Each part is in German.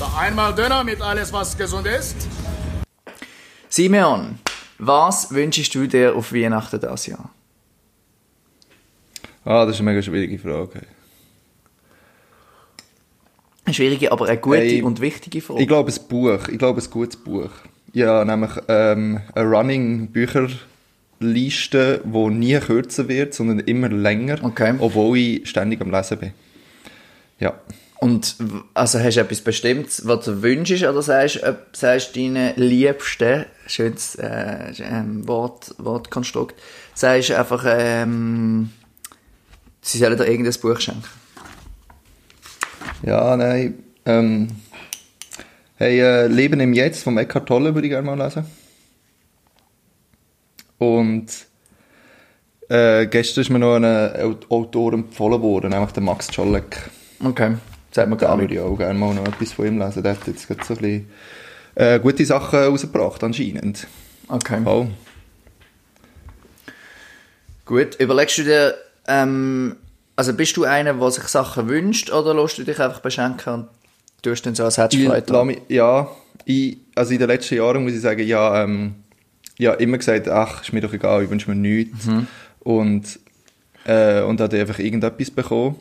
Da einmal Döner mit alles, was gesund ist. Simeon, was wünschst du dir auf Weihnachten dieses Jahr? Ah, das ist eine mega schwierige Frage. Eine schwierige, aber eine gute Hey, und wichtige Frage. Ich glaube, ein Buch. Ich glaube, ein gutes Buch. Ja, nämlich ähm, eine Running-Bücherliste, die nie kürzer wird, sondern immer länger. Okay. Obwohl ich ständig am Lesen bin. Ja. Und also hast du etwas Bestimmtes, was du wünschst, oder sagst du sagst deinen Liebsten, schönes äh, ähm, Wort, Wortkonstrukt, sagst du einfach, ähm, sie sollen dir irgendein Buch schenken? Ja, nein. Ähm, hey, äh, Leben im Jetzt von Eckhart Tolle würde ich gerne mal lesen. Und äh, gestern ist mir noch ein Aut- Autor empfohlen worden, nämlich der Max Czolek. Okay, sagt Da gar nicht. ich auch gerne mal noch etwas von ihm lesen. Der hat jetzt gerade so ein bisschen äh, gute Sachen rausgebracht, anscheinend. Okay. Oh. Gut, überlegst du dir, ähm, also bist du einer, der sich Sachen wünscht, oder lässt du dich einfach beschenken und tust dann so als mich- ja, ich, also in den letzten Jahren muss ich sagen, ja, ähm, ja immer gesagt, ach, ist mir doch egal, ich wünsche mir nichts. Und, äh, und habe einfach irgendetwas bekommen.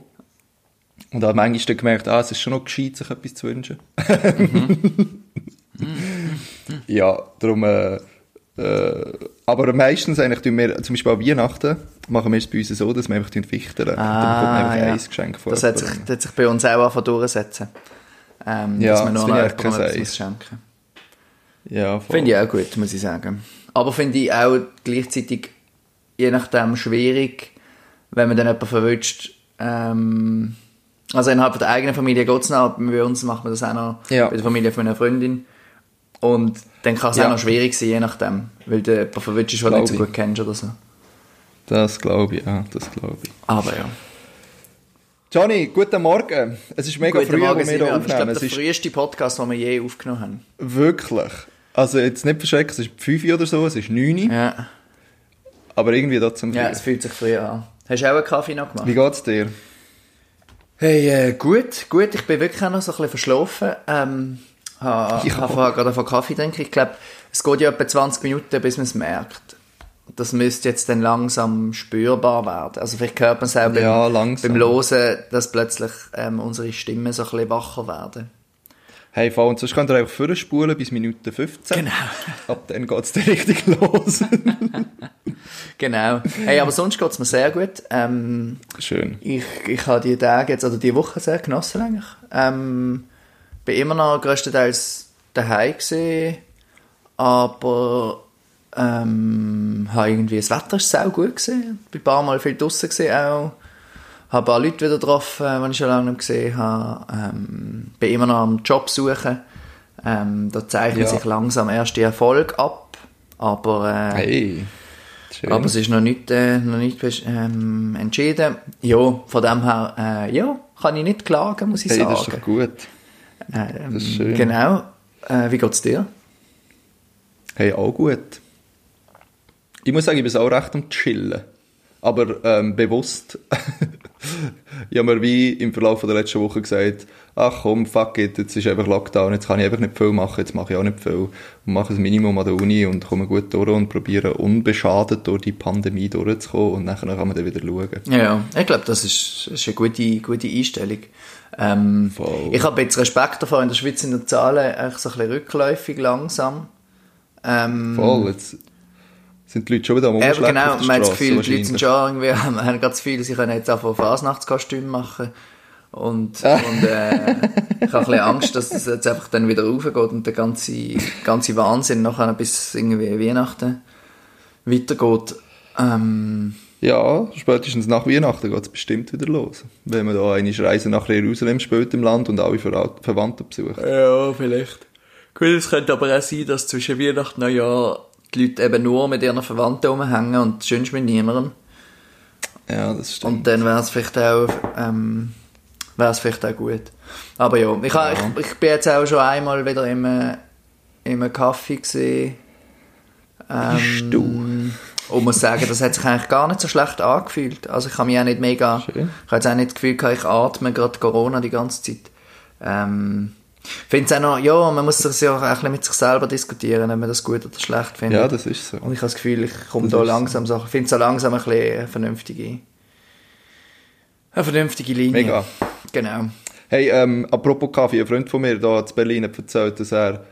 Und habe manchmal dann gemerkt, ah, es ist schon noch gescheit, sich etwas zu wünschen. ja, darum, äh, äh, aber meistens eigentlich tun wir, zum Beispiel an Weihnachten, machen wir es bei uns so, dass wir einfach wichteln. dann bekommt man einfach Ah, ja. ein Geschenk von Das hat sich, das hat sich bei uns auch angefangen durchsetzen. Ähm, Ja, dass wir nur noch kein etwas Eis. schenken. Ja, voll. Finde ich auch gut, muss ich sagen. Aber finde ich auch gleichzeitig je nachdem schwierig, wenn man dann jemanden verwünscht. Ähm, also innerhalb der eigenen Familie geht es noch, aber bei uns macht man das auch noch Ja. bei der Familie von einer Freundin. Und dann kann es auch Ja. noch schwierig sein, je nachdem. Weil verwünscht, den du nicht so gut kennst oder so. Das glaube ich, ja, das glaube ich. Aber ja. Johnny, guten Morgen. Es ist mega Guten früh, Morgen, wo wir hier Simeon. Das ist aufnehmen. glaub, Es der früheste Podcast, den wir je aufgenommen haben. wirklich. Also jetzt nicht verschrecken, es ist 5 Uhr oder so, es ist 9 Uhr, Ja, aber irgendwie trotzdem früh. ja es fühlt sich früh an. Hast du auch einen Kaffee noch gemacht? Wie geht's dir? Hey, äh, gut, gut. Ich bin wirklich auch noch so ein bisschen verschlafen. Ähm, habe ha vorher gerade von Kaffee trinken. Ich glaube, es geht ja etwa 20 Minuten, bis man es merkt. Das müsste jetzt dann langsam spürbar werden. Also vielleicht hört man es auch beim, Ja, langsam. beim Hören, dass plötzlich ähm, unsere Stimmen so ein bisschen wacher werden. Hey, voll, und sonst könnt ihr einfach vorspulen bis Minute 15. Genau. Ab dann geht's dann richtig los. Genau. Hey, aber sonst geht es mir sehr gut. Ähm, Schön. Ich, ich habe die Tage jetzt, oder die Woche sehr genossen eigentlich. Ähm, bin immer noch größtenteils daheim gesehen, aber ähm, habe irgendwie, das Wetter ist sehr gut gesehen. Bin ein paar Mal viel draussen gesehen auch. Habe ein paar Leute wieder getroffen, die ich schon lange nicht gesehen habe. Ähm, bin immer noch am Job suchen. Ähm, da zeichnen Ja. sich langsam erste Erfolge ab. Aber äh, Hey. Schön. aber es ist noch nicht, äh, noch nicht ähm, entschieden. Ja, von dem her, äh, ja, kann ich nicht klagen, muss ich hey, sagen. das ist doch gut. Ähm, das ist schön. Genau. Äh, wie geht's dir? Hey, auch gut. Ich muss sagen, ich bin auch recht am Chillen. Aber ähm, bewusst. ich habe mir wie im Verlauf der letzten Woche gesagt, ach komm, fuck it, jetzt ist einfach Lockdown, jetzt kann ich einfach nicht viel machen, jetzt mache ich auch nicht viel. Und mache ein Minimum an der Uni und komme gut durch und probiere unbeschadet durch die Pandemie durchzukommen und nachher kann man dann wieder schauen. Ja, ich glaube, das ist, das ist eine gute, gute Einstellung. Ähm, ich habe jetzt Respekt davor, in der Schweiz sind die Zahlen eigentlich so ein bisschen rückläufig langsam. Ähm, Voll, jetzt sind die Leute schon wieder am Umschleppen genau, man hat das Gefühl, die Leute sind schon irgendwie, haben das Gefühl, sie können jetzt auch Fasnachtskostüm machen. Und, Ah. und äh, ich habe ein bisschen Angst, dass das jetzt einfach dann wieder raufgeht und der ganze, ganze Wahnsinn nachher bis irgendwie Weihnachten weitergeht. Ähm, Ja, spätestens nach Weihnachten geht es bestimmt wieder los. Wenn man da eine Reise nach Jerusalem spielt im Land und alle Ver Verwandte besucht. ja, vielleicht. Gut, es könnte aber auch sein, dass zwischen Weihnachten und Neujahr die Leute eben nur mit ihren Verwandten rumhängen und sonst mit niemandem. Ja, das stimmt. Und dann wäre es vielleicht auch, ähm, wäre es vielleicht auch gut. Aber ja, ich, Ja. ich, ich bin jetzt auch schon einmal wieder im, äh, im Kaffee gesehen. Ähm, du? Und muss sagen, das hat sich eigentlich gar nicht so schlecht angefühlt. Also ich habe mich auch nicht mega, Schön. ich habe jetzt auch nicht das Gefühl gehabt, ich atme gerade Corona die ganze Zeit. Ähm, Ich finde es auch noch, ja, man muss sich ja auch ein bisschen mit sich selber diskutieren, ob man das gut oder schlecht findet. Ja, das ist so. Und ich habe das Gefühl, ich komme Das da langsam so, ich finde so langsam ein bisschen eine vernünftige, eine vernünftige Linie. Mega. Genau. Hey, ähm, apropos Kaffee, ein Freund von mir da in Berlin hat erzählt, dass er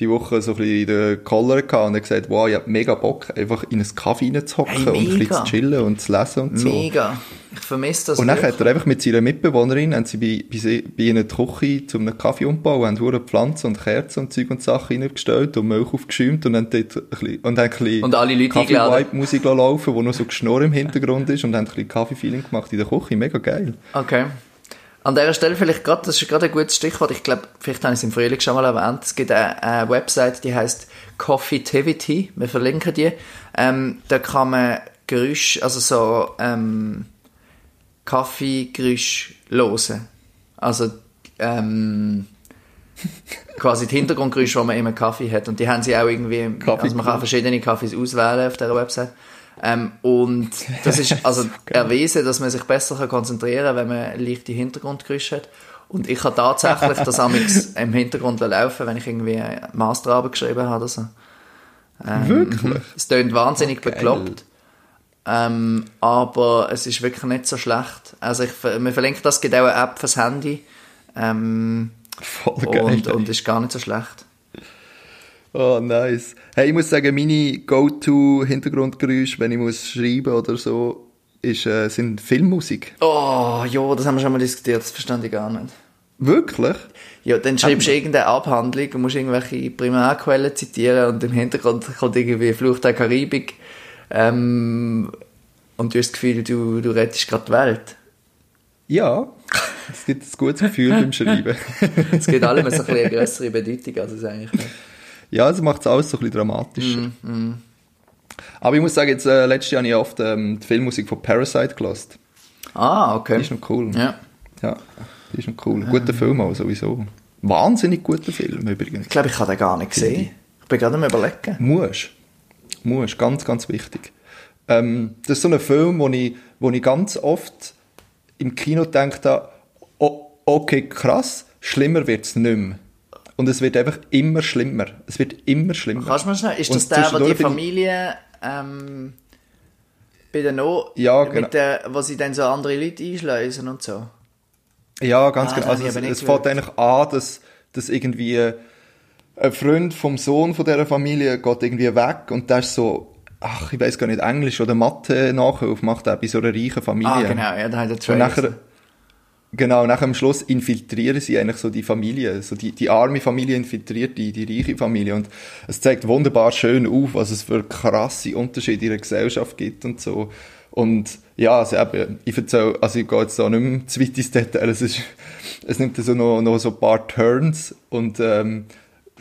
die Woche so ein bisschen den Collar hatte und er hat gesagt, wow, ich hab mega Bock, einfach in einen Kaffee reinzuhocken Hey, und ein bisschen zu chillen und zu lesen und so. Mega. Ich vermisse das Und dann wirklich. hat er einfach mit seiner Mitbewohnerin, haben sie bei, bei, sie, bei ihnen die Küche zu einem Kaffee umgebaut, haben hure Pflanzen und Kerzen und Zeug und Sachen reingestellt und Milch aufgeschäumt und haben dort ein bisschen, und haben ein bisschen Und alle Leute Kaffee. Vibe Musik laufen, wo noch so Geschnurr im Hintergrund ist und haben ein bisschen Kaffee-Feeling gemacht in der Küche. Mega geil. Okay. An dieser Stelle vielleicht gerade, das ist gerade ein gutes Stichwort, ich glaube, vielleicht habe ich es im Frühling schon mal erwähnt, es gibt eine, eine Website, die heißt Coffeetivity, wir verlinken die, ähm, da kann man Geräusche, also so ähm, Kaffeegeräusche hören. Also ähm, quasi die Hintergrundgeräusche, die man immer Kaffee hat. Und die haben sie auch irgendwie, also man kann verschiedene Kaffees auswählen auf dieser Website. Ähm, und das ist also erwiesen, dass man sich besser kann konzentrieren kann, wenn man leichte Hintergrundgeräusche hat. Und ich habe tatsächlich das amigs im Hintergrund laufen, wenn ich irgendwie Masterarbeit geschrieben habe oder so. Ähm, Wirklich? Es klingt wahnsinnig Geil. bekloppt. Ähm, aber es ist wirklich nicht so schlecht. Also ich, ver- wir verlinken das, gibt auch eine App fürs Handy. Ähm, Voll geil. und, und ist gar nicht so schlecht. Oh, nice. Hey, ich muss sagen, meine Go-To-Hintergrundgeräusche, wenn ich muss schreiben oder so, ist, äh, sind Filmmusik. Oh, ja, das haben wir schon mal diskutiert, das verstand ich gar nicht. Wirklich? Ja, dann schreibst du irgendeine Abhandlung und musst irgendwelche Primärquellen zitieren und im Hintergrund kommt irgendwie Fluch der Karibik ähm, und du hast das Gefühl, du, du rettest gerade die Welt. Ja. Es gibt ein gutes Gefühl beim Schreiben. Es gibt allem so ein bisschen eine grössere Bedeutung, als es eigentlich hat. Ja, das macht es alles so ein bisschen dramatischer. Aber ich muss sagen, jetzt, äh, letztes Jahr habe ich oft ähm, die Filmmusik von Parasite gelost. Ah, okay. Die ist noch cool. Ja. Ja, die ist noch cool. Guter Film auch sowieso. Wahnsinnig guter Film übrigens. Ich glaube, ich habe den gar nicht gesehen. Ich bin gerade am überlegen. Muss. Muss. Ganz, ganz wichtig. Ähm, das ist so ein Film, wo ich, wo ich ganz oft im Kino habe, oh, okay, krass, schlimmer wird es nicht mehr. Und es wird einfach immer schlimmer. Es wird immer schlimmer. Kannst du mal schnell, ist Und das der, wo die Familie ähm, bei der No, Ja, genau. mit der, wo sie dann so andere Leute einschleusen und so? Ja, ganz Ah, genau. Also es, es fängt eigentlich an, dass, dass irgendwie ein Freund vom Sohn von dieser Familie geht irgendwie weg und der ist so, ach, ich weiß gar nicht, Englisch oder Mathe Nachhilfe macht er bei so einer reichen Familie. Ah, genau, ja, da hat er Und nachher, genau, nachher am Schluss infiltrieren sie eigentlich so die Familie, so die, die arme Familie infiltriert die, die reiche Familie. Und es zeigt wunderbar schön auf, was es für krasse Unterschiede in der Gesellschaft gibt und so. Und ja, also eben, ich erzähle, also ich gehe jetzt da nicht mehr zu weit ins Detail, es, ist, es nimmt so noch, noch so ein paar Turns und ähm,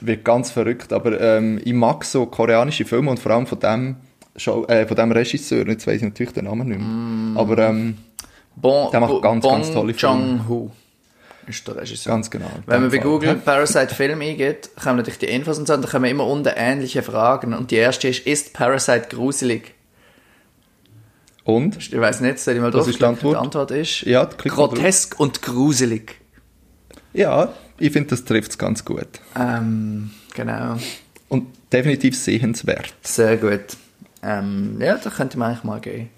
wird ganz verrückt, aber ähm, ich mag so koreanische Filme und vor allem von dem, Schau- äh, von dem Regisseur, jetzt weiss ich natürlich den Namen nicht mehr, aber ähm, Bon, Der macht ganz, Bong ganz tolle Filme. Joon-ho ist der Regisseur. ganz genau. Wenn man bei. Google Parasite Film eingeht, kommen natürlich die Infos und so, und dann kommen immer unten ähnliche Fragen. Und die erste ist, ist Parasite gruselig? Und? Ich weiß nicht, soll ich mal Was ist die? Antwort? Die Antwort ist, Ja, drauf. grotesk und gruselig. Ja, ich finde, das trifft es ganz gut. Ähm, genau. Und definitiv sehenswert. Sehr gut. Ähm, ja, da könnte man eigentlich mal gehen.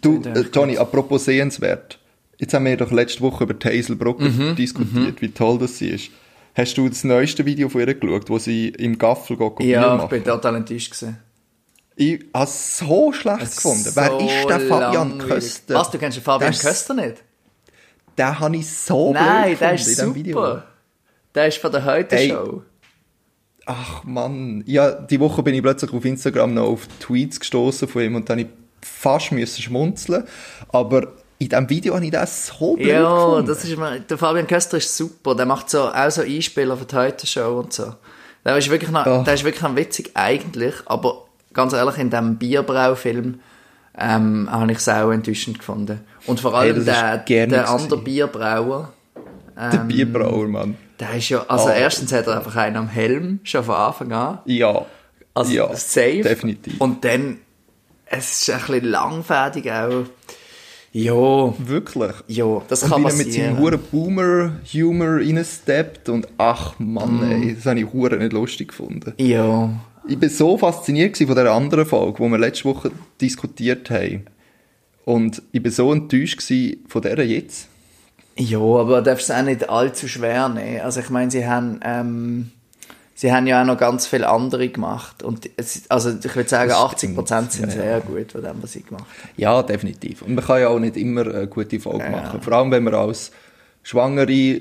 Du, den- äh, Johnny, apropos sehenswert. Jetzt haben wir doch letzte Woche über Brugger Mhm, diskutiert, wie toll das sie ist. Hast du das neueste Video von ihr geschaut, wo sie im Gaffel geht, ja, ich bin total enttäuscht gewesen. Ich habe es so schlecht gefunden. Wer So ist der Fabian langweilig. Köster? Was, du kennst den Fabian ist- Köster nicht? Den habe ich so Nein, blöd der gefunden ist in diesem Video. super. Der ist von der Heute-Show. Ach Mann, ja, die Woche bin ich plötzlich auf Instagram noch auf Tweets gestoßen von ihm und dann ich fast müssen schmunzeln, aber in diesem Video habe ich das so blöd Ja, gefunden. das ist mal, der Fabian Köster ist super. Der macht so, auch so Einspieler für die Heute-Show und so. Der ist wirklich noch, Ach. der ist wirklich noch witzig eigentlich, aber ganz ehrlich, in diesem Bierbrau-Film ähm, habe ich es auch enttäuschend gefunden. Und vor allem ist der, der andere Bierbrauer, der Bierbrauer, Mann. der ist ja, also Oh. erstens hat er einfach einen am Helm, schon von Anfang an. Ja, Also ja, safe. definitiv. Und dann, es ist ein bisschen langfädig auch. Jo, Wirklich. jo, das Und kann er mit seinem passieren. huren Boomer-Humor reinsteppt und ach Mm. Mann, ey, das habe ich hure nicht lustig gefunden. Jo. Ich bin so fasziniert von dieser anderen Folge, die wir letzte Woche diskutiert haben. Und ich bin so enttäuscht von der jetzt. Ja, aber du darfst es auch nicht allzu schwer nehmen. Also ich meine, sie haben, ähm, sie haben ja auch noch ganz viele andere gemacht. Und es, also ich würde sagen, Das 80 Prozent sind ja, sehr gut von dem, was sie gemacht haben. Ja, definitiv. Und man kann ja auch nicht immer eine gute Folge Ja. machen. Vor allem, wenn man als schwangere,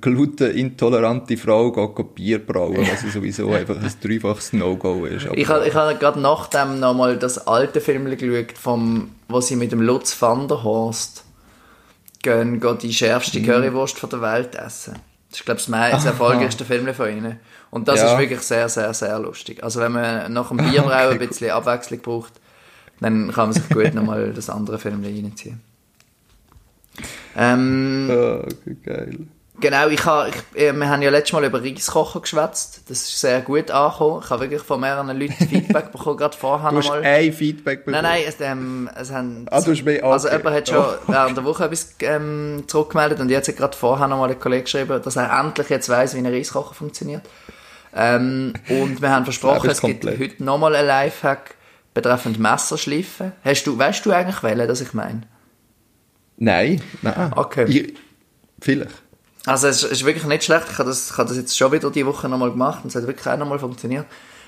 glutenintolerante Frau geht, Bier brauen, was ja sowieso einfach ein dreifaches No-Go ist. Aber Ich habe ich hab gerade nachdem nochmal das alte Film geschaut, vom, wo sie mit dem Lutz van der Horst gehen, gehen die schärfste Currywurst von der Welt essen. Das ist, glaube ich, das das erfolgreichste Film von ihnen. Und das Ja. ist wirklich sehr, sehr, sehr lustig. Also wenn man nach dem Bierbrauen Okay, ein bisschen Abwechslung braucht, dann kann man sich gut nochmal das andere Film reinziehen. Ähm, Ah, geil. Genau, ich ha, ich, äh, wir haben ja letztes Mal über Reiskochen geschwätzt. Das ist sehr gut angekommen. Ich habe wirklich von mehreren Leuten Feedback bekommen, gerade vorher Du hast nochmal. ein Feedback bekommen. Nein, nein, es, ähm, es haben... Ah, du hast mehr- Also okay. jemand hat schon während der Woche etwas ähm, zurückgemeldet und jetzt hat gerade vorher nochmal ein Kollege geschrieben, dass er endlich jetzt weiss, wie ein Reiskocher funktioniert. Ähm, und wir haben versprochen, es gibt heute nochmal einen Lifehack betreffend Messerschleifen. Hast du, weißt du eigentlich welchen, das ich meine? Nein, nein. Okay. Ich, vielleicht. Also es ist wirklich nicht schlecht. Ich habe das, ich habe das jetzt schon wieder die Woche nochmal gemacht und es hat wirklich auch nochmal funktioniert.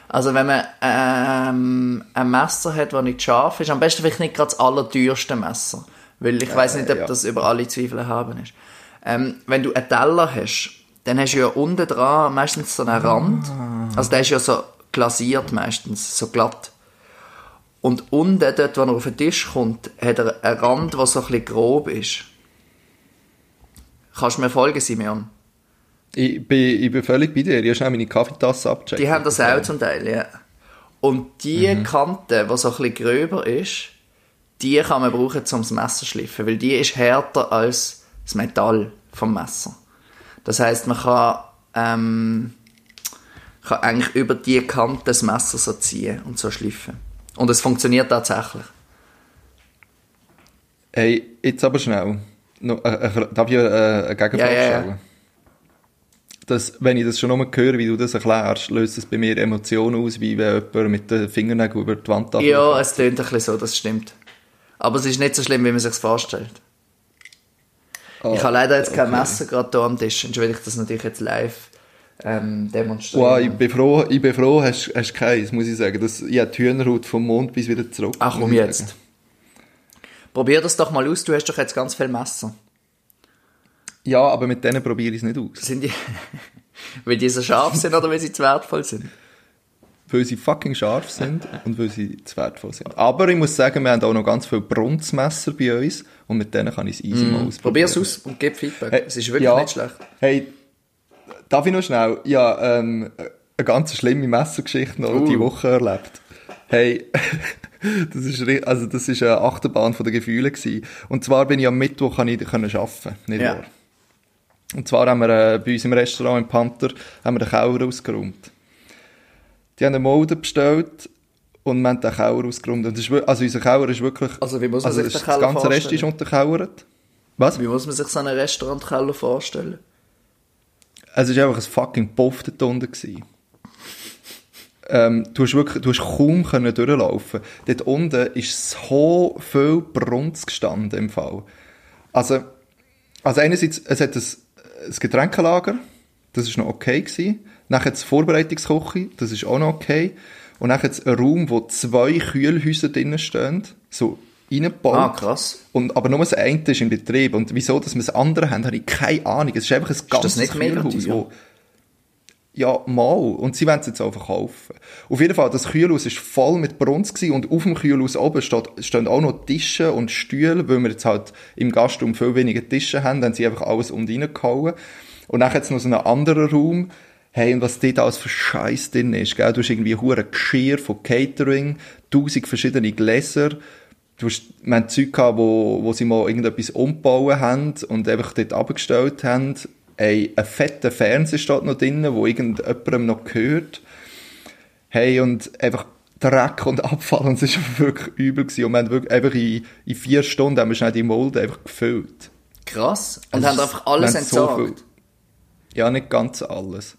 Also wenn man ähm, ein Messer hat, das nicht scharf ist, am besten vielleicht nicht gerade das allerteuerste Messer, weil ich weiß nicht, ob ja. das über alle Zweifel haben ist. Ähm, wenn du einen Teller hast, dann hast du ja unten dran meistens so einen Rand. Also der ist ja so glasiert meistens, so glatt. Und unten, dort, wo er auf den Tisch kommt, hat er einen Rand, der so ein bisschen grob ist. Kannst du mir folgen, Simeon? Ich bin, ich bin völlig bei dir. Ich habe schnell meine Kaffeetasse abgecheckt. Die haben das auch zum Teil, ja. Und die Mhm. Kante, die so ein bisschen gröber ist, die kann man brauchen, um das Messer zu schliffen, weil die ist härter als das Metall vom Messer. Das heißt, man kann, ähm, kann eigentlich über die Kante das Messer so ziehen und so schliffen. Und es funktioniert tatsächlich. Hey, jetzt aber schnell. Noch, äh, äh, darf ich äh, eine Gegenfrage ja. stellen? Das, wenn ich das schon nur höre, wie du das erklärst, löst es bei mir Emotionen aus, wie wenn jemand mit den Fingernägeln über die Wand. Ja, es klingt ein bisschen so, das stimmt. Aber es ist nicht so schlimm, wie man sich vorstellt. Ah, ich habe leider jetzt kein okay. Messer gerade hier am Tisch, sonst will ich das natürlich jetzt live ähm, demonstrieren. Wow, ich bin froh, ich bin froh hast, hast keins, muss ich sagen. Das, ich habe die Hühnerhaut vom Mond bis wieder zurück. Ach komm jetzt. sagen. Probier das doch mal aus, du hast doch jetzt ganz viel Messer. Ja, aber mit denen probiere ich es nicht aus. Sind die, weil die so scharf sind oder weil sie zu wertvoll sind? Weil sie fucking scharf sind und weil sie zu wertvoll sind. Aber ich muss sagen, wir haben auch noch ganz viele Bronzemesser bei uns und mit denen kann ich es easy mal ausprobieren. Mm. Probier es aus und gib Feedback. Hey, es ist wirklich ja. nicht schlecht. Hey, darf ich noch schnell? Ja, ähm, eine ganz schlimme Messergeschichte noch Uh. die Woche erlebt. Hey, das ist, also das ist eine Achterbahn von den Gefühlen gewesen. Und zwar bin ich am Mittwoch kann ich können arbeiten, nicht Ja. wahr? Und zwar haben wir äh, bei uns im Restaurant im Panther haben wir den Keller ausgeräumt. Die haben eine Mode bestellt und wir haben den Keller ausgeräumt. Und das ist, wir- also unser Keller ist wirklich... Also wie muss man sich das- den Das Keller ganze Rest ist vorstellen? unterkellert. Was? Wie muss man sich so einen Restaurantkeller vorstellen? Es war einfach ein fucking Puff dort unten. Gewesen. Ähm, du hast wirklich, du hast kaum können durchlaufen. Dort unten ist so viel Brunz gestanden im Fall. Also, also einerseits, es hat ein, ein Getränkelager, das ist noch okay gewesen. Dann hat es Vorbereitungsküche, das ist auch noch okay. Und dann hat es einen Raum, wo zwei Kühlhäuser drinnen stehen, so reingebaut. Ah, krass. Und, aber nur das eine ist in Betrieb. Und wieso, dass wir das andere haben, habe ich keine Ahnung. Es ist einfach ein ganzes nicht mega Kühlhaus, wo- Ja, mal. Und sie wollen es jetzt auch verkaufen. Auf jeden Fall, das Kühlhaus war voll mit gewesen und auf dem Kühlhaus oben steht, stehen auch noch Tische und Stühle, weil wir jetzt halt im Gastraum viel weniger Tische haben, dann haben sie einfach alles unten reingehauen. Und dann es noch so einen anderen Raum, Hey, und was dort alles für Scheiß drin ist, gell? Du hast irgendwie hure Geschirr von Catering, tausend verschiedene Gläser. Du hast, wir haben Zeug gehabt, wo, wo sie mal irgendetwas umgebaut haben und einfach dort abgestellt haben. Ey, ein fetter Fernseher steht noch drin, wo irgendjemandem noch gehört. Hey, und einfach Dreck und Abfall und es war wirklich übel gewesen. und wir haben wirklich einfach in, in vier Stunden haben wir schnell die Molde einfach gefüllt. Krass. Und Also haben einfach alles so entsorgt. viel- Ja, nicht ganz alles.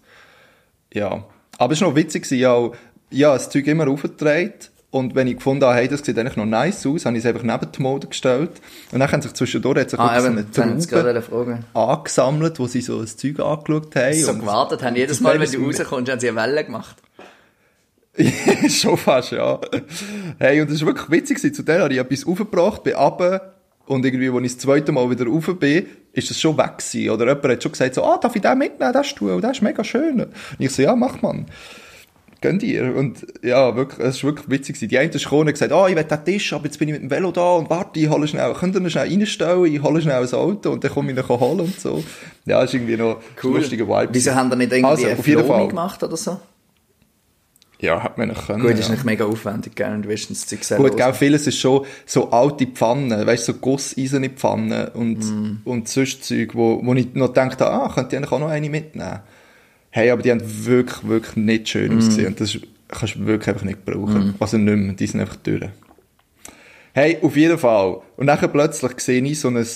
Ja. Aber es war noch witzig, gewesen, ja, ja, das Zeug immer aufgetragen. Und wenn ich gefunden habe, hey, das sieht eigentlich noch nice aus, habe ich es einfach neben die Mode gestellt. Und dann haben sich zwischendurch hat sich Ah, so eine fragen. angesammelt, wo sie so das Zeug angeschaut haben. So und- gewartet haben. Jedes Mal, wenn du rauskommst, haben sie eine Welle gemacht. Schon fast, ja. Hey, und das war wirklich witzig. Zu der habe ich etwas aufgebracht, bin runter und irgendwie, als ich das zweite Mal wieder rauf bin, ist das schon weg gewesen. Oder jemand hat schon gesagt so, ah, darf ich den mitnehmen, den Stuhl, der ist mega schön. Und ich so, ja, mach man. Gönn dir. Und ja, wirklich, es war wirklich witzig. gewesen. Die eine ist gekommen und gesagt, ah, ich will den Tisch, aber jetzt bin ich mit dem Velo da und warte, ich hole schnell, könnt ihr ihn schnell reinstellen, ich hole schnell ein Auto und dann komme ich ihn holen und so. Ja, das ist irgendwie noch ein lustiger Vibe. Wieso haben die nicht irgendwie Also, eine Fall. gemacht oder so? Ja, hat man noch können. Gut, ja. ist nicht mega aufwendig, gell? Und wirst das Zeug selber Gut, gell, vieles ist schon so alte Pfannen, weißt du, so gusseiserne Pfannen und, Mm. und sonst Zeug, wo, wo ich noch gedacht habe, ah, könnte ich auch noch eine mitnehmen. Hey, aber die haben wirklich, wirklich nicht schön Mm. ausgesehen. Und das ist- kannst du wirklich einfach nicht brauchen. Also nicht mehr, die sind einfach durch. Hey, auf jeden Fall. Und dann plötzlich sehe ich so ein,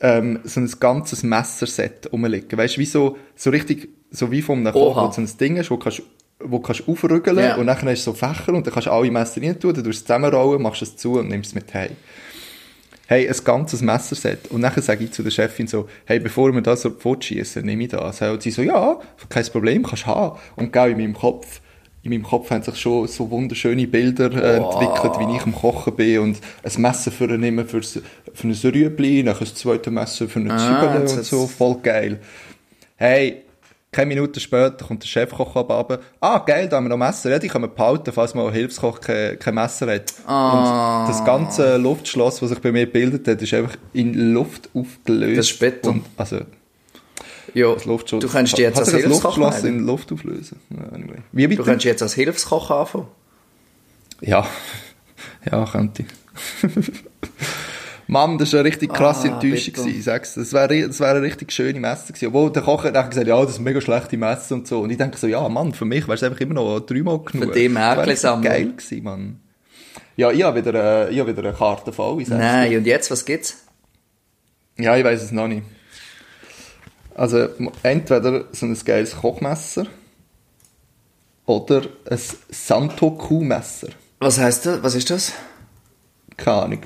ähm, so ein ganzes Messerset rumliegen. Weißt du, wie so, so richtig, so wie von einem Koch, wo so ein Ding ist, wo kannst, wo kannst aufrügeln Ja. und dann hast du so Fächer und dann kannst du alle Messer rein tun, dann tust du es zusammenrollen, machst es zu und nimmst es mit heim. Hey, ein ganzes Messerset. Und dann sage ich zu der Chefin so, hey, bevor wir das fortschießen, nehme ich das. Und sie so, ja, kein Problem, kannst du haben. Und genau in meinem Kopf, in meinem Kopf haben sich schon so wunderschöne Bilder äh, entwickelt, wie ich am Kochen bin und ein Messer für nehmen für, für ein Rüebli, dann ein zweites Messer für eine Ah, Zwiebel und so, voll geil. Hey, keine Minute später kommt der Chefkoch runter. Ah, geil, da haben wir noch Messer. Ja, die können wir behalten, falls mal ein Hilfskoch kein, kein Messer hat. Ah. Und das ganze Luftschloss, das sich bei mir gebildet hat, ist einfach in Luft aufgelöst. Das ist Beton. Und, also, Ja, du dich jetzt als Hilfskoch Luftschloss in Luft auflösen. Anyway. Wie bitte? Du könntest jetzt als Hilfskoch anfangen. Ja, ja, könnte ich. Mann, das war eine richtig krasse Ah, Enttäuschung. gewesen, sag's. Das wäre das wär eine richtig schöne Messe gewesen. Obwohl der Koch hat gesagt, ja, das ist eine mega schlechte Messe und so. Und ich denke so, ja, Mann, für mich wäre es einfach immer noch dreimal genug. Das wär Märkli sammeln. geil gewesen, Mann. Ja, ich habe wieder, äh, hab wieder eine Karte voll. ich sag's dir. Nein, und jetzt, was gibt's? Ja, ich weiß es noch nicht. Also, entweder so ein geiles Kochmesser oder ein Santoku-Messer. Was heißt das? Was ist das? Keine Ahnung.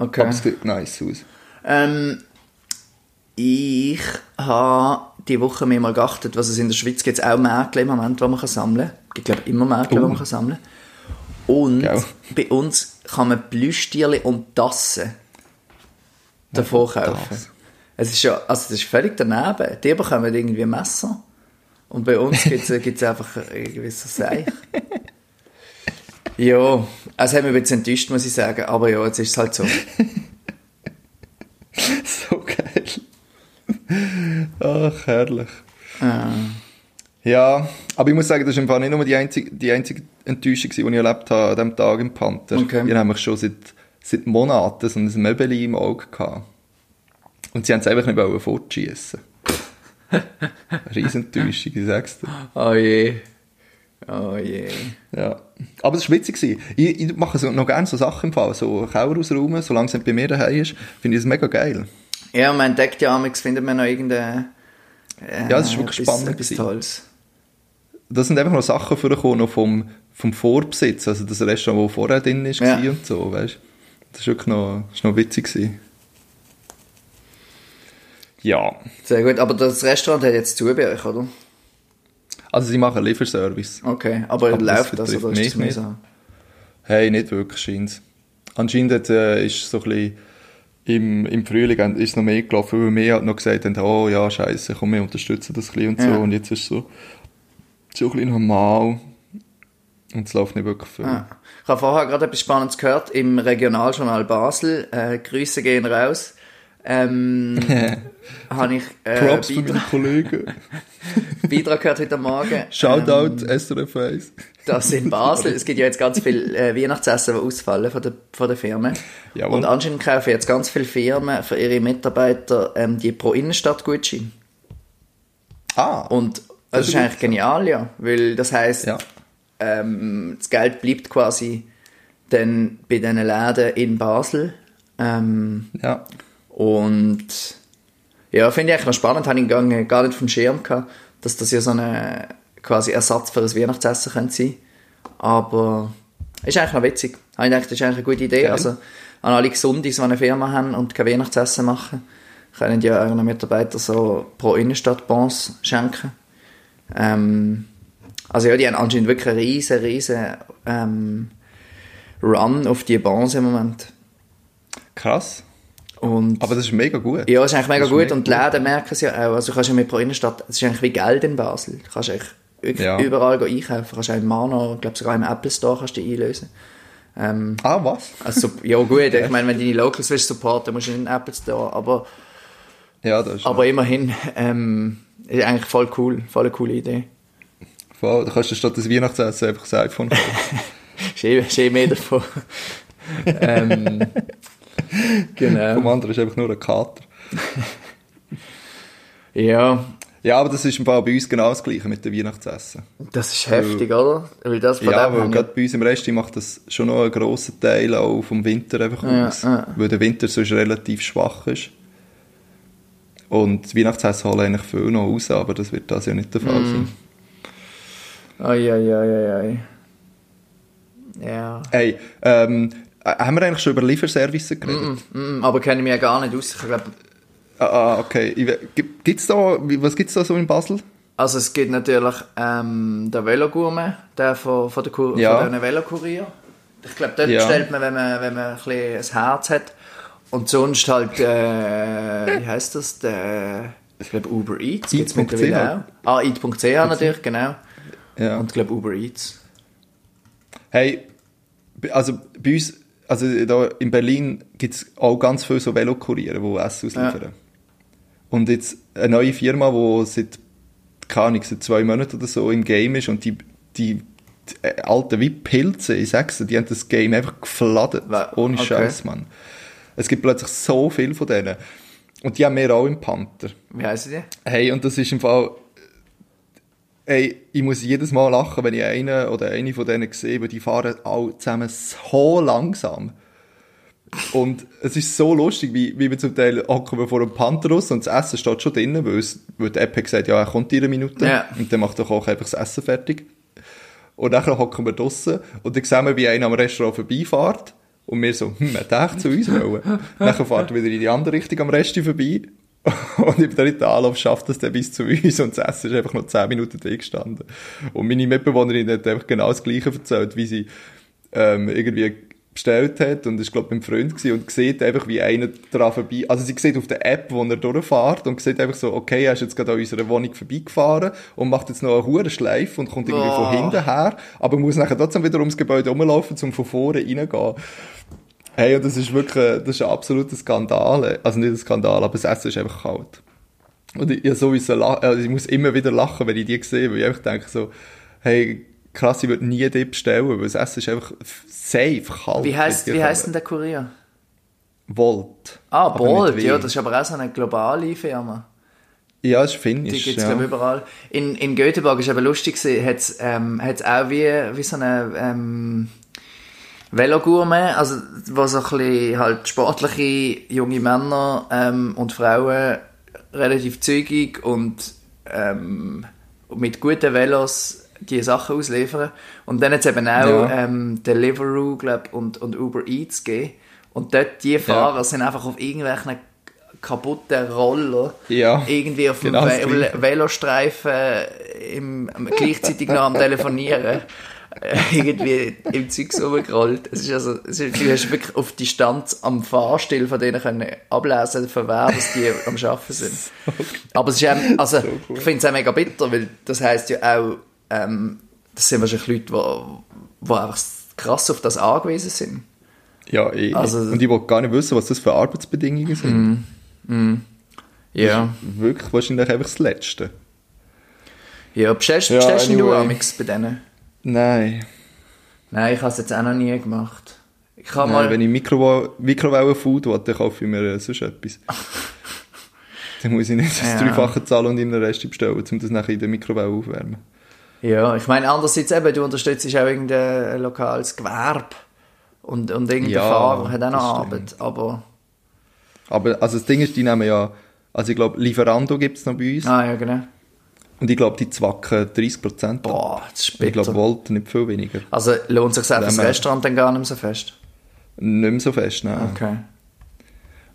Okay. Aber es sieht nice aus. Ähm, ich habe die Woche mir mal geachtet, was es in der Schweiz gibt. auch Märkte im Moment, die man kann sammeln kann. Ich glaube immer Märkte, die Oh. man kann sammeln kann. Und Gell. bei uns kann man Plüschtierchen und Tassen davon kaufen. das? Es ist ja, also das ist völlig daneben. Die bekommen irgendwie ein Messer. Und bei uns gibt es einfach irgendwie so Seich. ja, also hat mich ein bisschen enttäuscht, muss ich sagen. Aber ja, jetzt ist es halt so. so geil. Ach, herrlich. Ah. Ja, aber ich muss sagen, das ist Fall nicht nur die einzige, die einzige Enttäuschung, die ich erlebt habe an diesem Tag im Panther. Okay. Wir haben schon seit, seit Monaten so ein Möbeli im Auge gehabt. Und sie haben es einfach nicht fortschießen. Riesentäuschung, ich sag's dir. Oh je. Oh je. Ja. Aber es war witzig. Ich, ich mache so, noch gerne so Sachen im Fall. So Keller ausräumen, solange es nicht bei mir daheim ist, finde ich das mega geil. Ja, man entdeckt ja, manchmal findet man noch irgendeine. Äh, Ja, es ist wirklich etwas- spannend Etwas. Tolles. Da sind einfach noch Sachen vorgekommen, noch vom, vom Vorbesitz, also das Restaurant, das vorher drin ist Ja. und so, weißt Das ist wirklich noch, ist noch witzig gewesen. Ja. Sehr gut, aber das Restaurant hat jetzt zu bei euch, oder? Also sie machen Lieferservice. Okay, aber, Aber das läuft das, betrifft oder ist das mehr nicht. so? Hey, nicht wirklich, scheint Anscheinend äh, ist so ein bisschen im, im Frühling ist noch mehr gelaufen, weil wir halt noch gesagt haben, oh ja, scheiße, komm, wir unterstützen das ein und so. Ja. Und jetzt ist es so, so ein bisschen normal. Und es läuft nicht wirklich viel. Ah. Ich habe vorher gerade etwas Spannendes gehört im Regionaljournal Basel. Äh, Grüße gehen raus. Ähm, habe ich äh, Props für meine Beitrag, Kollegen. Beitrag gehört heute Morgen. Shoutout Ähm, SRF 1. dass in Basel, es gibt ja jetzt ganz viel äh, Weihnachtsessen, die ausfallen von der, von der Firmen. Jawohl. Und anscheinend kaufen jetzt ganz viele Firmen für ihre Mitarbeiter ähm, die pro Innenstadt Gutschein. Ah, Und das, Das ist ist eigentlich genial, ja. Weil das heisst, Ja. ähm, das Geld bleibt quasi dann bei diesen Läden in Basel. Ähm, Ja. Und ja, finde ich eigentlich noch spannend, habe ich gar nicht gar nicht vom Schirm gehabt, dass das ja so ein quasi Ersatz für ein Weihnachtsessen könnte sein. Aber ist eigentlich noch witzig. Ich gedacht, das ist eigentlich eine gute Idee. Geil. Also an alle Gesundis, die eine Firma haben und kein Weihnachtsessen machen, können ja ihren Mitarbeitern so pro Innenstadt Bons schenken. Ähm, also ja, die haben anscheinend wirklich einen riesen, riesen ähm, Run auf die Bons im Moment. Krass. Und Aber das ist mega gut. ja, ist eigentlich mega Das ist gut mega und die Läden merken es ja auch. Also du kannst ja mit pro Innenstadt, es ist eigentlich wie Geld in Basel. Du kannst eigentlich Ja. überall einkaufen. Du kannst auch im Mano, ich glaube sogar im Apple Store kannst du einlösen. Ähm, Ah, was? also, ja gut, ich meine, wenn du deine Locals willst supporten, musst du in den Apple Store. Aber, Ja, das ist aber immerhin, ähm, ist eigentlich voll cool, voll eine coole Idee. voll. Da kannst du statt des Weihnachtsessen einfach das iPhone kaufen. Ist eh mehr davon. ähm, genau. Vom anderen ist einfach nur ein Kater. Ja, Ja, aber das ist im Fall bei uns genau das Gleiche mit dem Weihnachtsessen. das ist heftig, oder? Weil das von Ja, weil gerade bei uns im Rest macht das schon noch einen grossen Teil auch vom Winter einfach Ja, aus. ja. Weil der Winter sonst relativ schwach ist. Und das Weihnachtsessen holen eigentlich viel noch raus, aber das wird das ja nicht der. Fall sein. Ai, ai, ai, ai, ai. Ja. Hey, ähm, äh, haben wir eigentlich schon über Lieferservice geredet? Mm, aber kenne ich mich ja gar nicht aus. Ich glaub, Ah, ah, okay. Gibt- Gibt's da, was gibt's da so in Basel? also es gibt natürlich ähm, den Velogourmet, der von, von, der Kur Ja. von Velokurier. Ich glaube, dort Ja. bestellt man, wenn man, wenn man ein, bisschen ein Herz hat. Und sonst halt, äh, wie heißt das? Der, ich glaube Uber Eats Eat.ch. mittlerweile auch. Ah, Eat.ch natürlich, genau. Ja. Und ich glaube Uber Eats. Hey, also bei uns, also da in Berlin gibt es auch ganz viele so Velokuriere, die Essen ausliefern. Und jetzt eine neue Firma, die seit, keine Ahnung, seit zwei Monaten oder so im Game ist und die, die, die Alten wie Pilze, ich sag's dir, die haben das Game einfach gefladet. Ohne okay. Scheiß, Mann. Es gibt plötzlich so viel von denen. Und die haben wir auch im Panther. Wie heißen die? Hey, und das ist im Fall. Ey, ich muss jedes Mal lachen, wenn ich einen oder eine von denen sehe, weil die fahren alle zusammen so langsam. Und es ist so lustig, wie, wie wir zum Teil hocken wir vor einem Pantherus und das Essen steht schon drinnen, weil, es, weil die App hat gesagt, ja, er kommt in einer Minute. Ja. Und dann macht der Koch einfach das Essen fertig. Und dann hocken wir draussen und dann sehen wir, wie einer am Restaurant vorbeifährt. Und wir so, hm, hat der echt zu uns wollen? dann fährt er wieder in die andere Richtung am Rest vorbei. Und den dritten Anlauf schafft es dann bis zu uns und das Essen ist einfach noch 10 Minuten drin gestanden. Und meine Mitbewohnerin hat einfach genau das Gleiche erzählt, wie sie ähm, irgendwie bestellt hat und ist glaube beim Freund gewesen und sieht einfach wie einer dran vorbei, also sie sieht auf der App, wo er durchfährt und sieht einfach so, okay, er ist jetzt gerade an unserer Wohnung vorbeigefahren und macht jetzt noch einen hohen Schleif und kommt irgendwie Oh. von hinten her, aber muss nachher trotzdem wieder ums Gebäude rumlaufen, um von vorne reingehen. Hey, und das ist wirklich, das ist ein absoluter Skandal. Also nicht ein Skandal, aber das Essen ist einfach kalt. Und ich, ich, sowieso lach, also ich muss immer wieder lachen, wenn ich die sehe, weil ich einfach denke so, hey, krass, ich würde nie die bestellen, weil das Essen ist einfach safe kalt. Wie heißt, die wie heißt denn der Kurier? Volt. Ah, Bolt, W. ja, das ist aber auch so eine globale Firma. Ja, das ist Die finnisch. gibt es, ja. glaube überall. In, in Göteborg ist aber lustig, hat es ähm, hat's auch wie, wie so eine ähm, Velogourmet, also wo so ein bisschen halt sportliche junge Männer ähm, und Frauen relativ zügig und ähm, mit guten Velos die Sachen ausliefern. Und dann hat es eben auch Ja. ähm, Deliveroo glaub, und, und Uber Eats gegeben. Und dort die Fahrer sind einfach auf irgendwelchen kaputten Roller Ja, irgendwie auf dem genau Ve. Velostreifen im, gleichzeitig noch am Telefonieren irgendwie im Zeugs rumgerollt. Es ist also, es ist, du hast wirklich auf Distanz am Fahrstil von denen können ablesen, von wer dass die am Arbeiten sind. Aber es ist auch, also, ich finde es auch mega bitter, weil das heisst ja auch, ähm, das sind wahrscheinlich Leute, die, einfach krass auf das angewiesen sind. Ja, eh. Also- und ich will gar nicht wissen, was das für Arbeitsbedingungen sind. Ja. Wirklich wahrscheinlich einfach das Letzte. Ja, bestellst, Ja, bestellst du anyway. Amix bei denen? Nein. Nein, ich habe es jetzt auch noch nie gemacht. Ich Nein, mal... wenn ich Mikro Mikrowellen-Food will, dann kaufe ich mir äh, sonst etwas. dann muss ich nicht das Ja. Dreifache zahlen und in den Rest bestellen, um das nachher in der Mikrowelle aufwärmen. Ja, ich meine, andererseits eben, du unterstützt auch irgendein lokales Gewerbe. Und, und irgendein Ja, Fahrer hat auch noch Arbeit. Aber, Aber also das Ding ist, die nehmen ja, also ich glaube, Lieferando gibt es noch bei uns. ah ja, genau. Und ich glaube, die zwacken 30%. Boah, das ist Und ich glaube, bitter. Volt nicht viel weniger. Also lohnt sich selbst das Restaurant dann gar nicht mehr so fest? Nicht mehr so fest, nein. Okay.